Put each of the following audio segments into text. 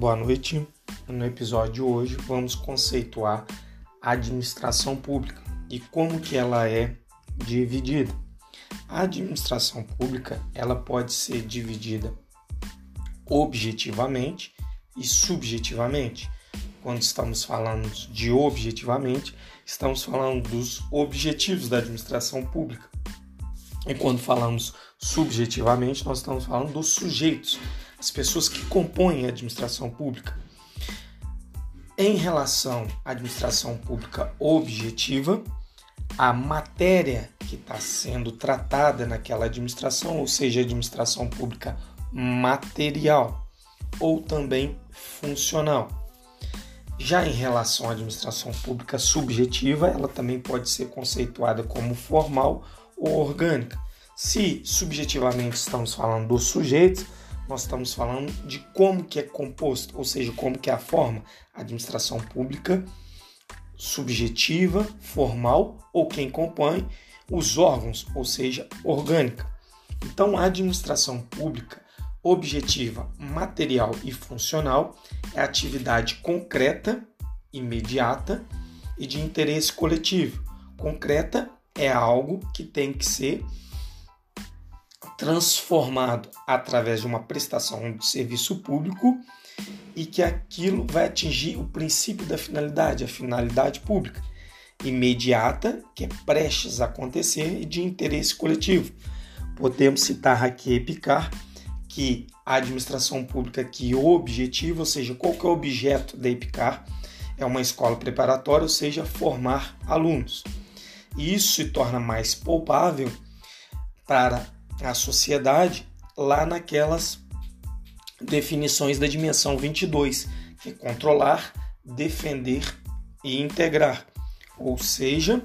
Boa noite. No episódio de hoje vamos conceituar a administração pública e como que ela é dividida. A administração pública, ela pode ser dividida objetivamente e subjetivamente. Quando estamos falando de objetivamente, estamos falando dos objetivos da administração pública. E quando falamos subjetivamente, nós estamos falando dos sujeitos, as pessoas que compõem a administração pública. Em relação à administração pública objetiva, a matéria que está sendo tratada naquela administração, ou seja, administração pública material ou também funcional. Já em relação à administração pública subjetiva, ela também pode ser conceituada como formal ou orgânica. Se subjetivamente estamos falando dos sujeitos, nós estamos falando de como que é composto, ou seja, como que é a forma, administração pública subjetiva, formal ou quem compõe os órgãos, ou seja, orgânica. Então, a administração pública objetiva, material e funcional é atividade concreta, imediata e de interesse coletivo. Concreta é algo que tem que ser transformado através de uma prestação de serviço público e que aquilo vai atingir o princípio da finalidade, a finalidade pública imediata, que é prestes a acontecer, e de interesse coletivo. Podemos citar aqui Epicar, que a administração pública que objetiva, ou seja, qual que é o objeto da Epicar, é uma escola preparatória, ou seja, formar alunos. E isso se torna mais palpável para a sociedade lá naquelas definições da dimensão 22, que é controlar, defender e integrar. Ou seja,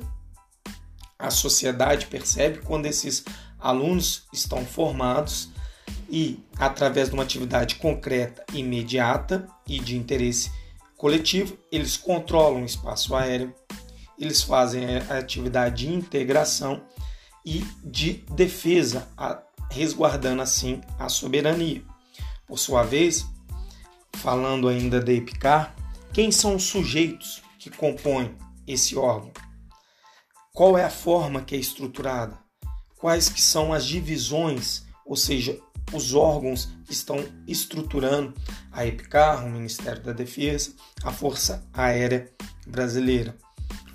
a sociedade percebe quando esses alunos estão formados e, através de uma atividade concreta, imediata e de interesse coletivo, eles controlam o espaço aéreo, eles fazem a atividade de integração e de defesa, resguardando assim a soberania. Por sua vez, falando ainda da EPICAR, quem são os sujeitos que compõem esse órgão? Qual é a forma que é estruturada? Quais que são as divisões, ou seja, os órgãos que estão estruturando a EPICAR, o Ministério da Defesa, a Força Aérea Brasileira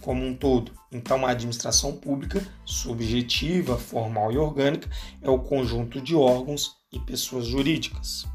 como um todo. Então, a administração pública, subjetiva, formal e orgânica, é o conjunto de órgãos e pessoas jurídicas.